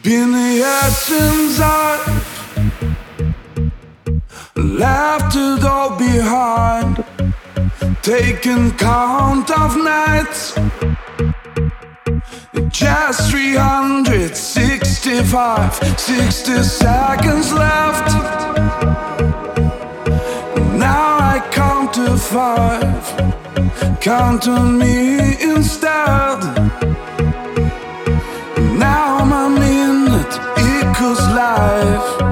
Been the essence of, left it all behind. Taking count of nights, just 365, 60 seconds left. Now I count to five, count on me instead. life.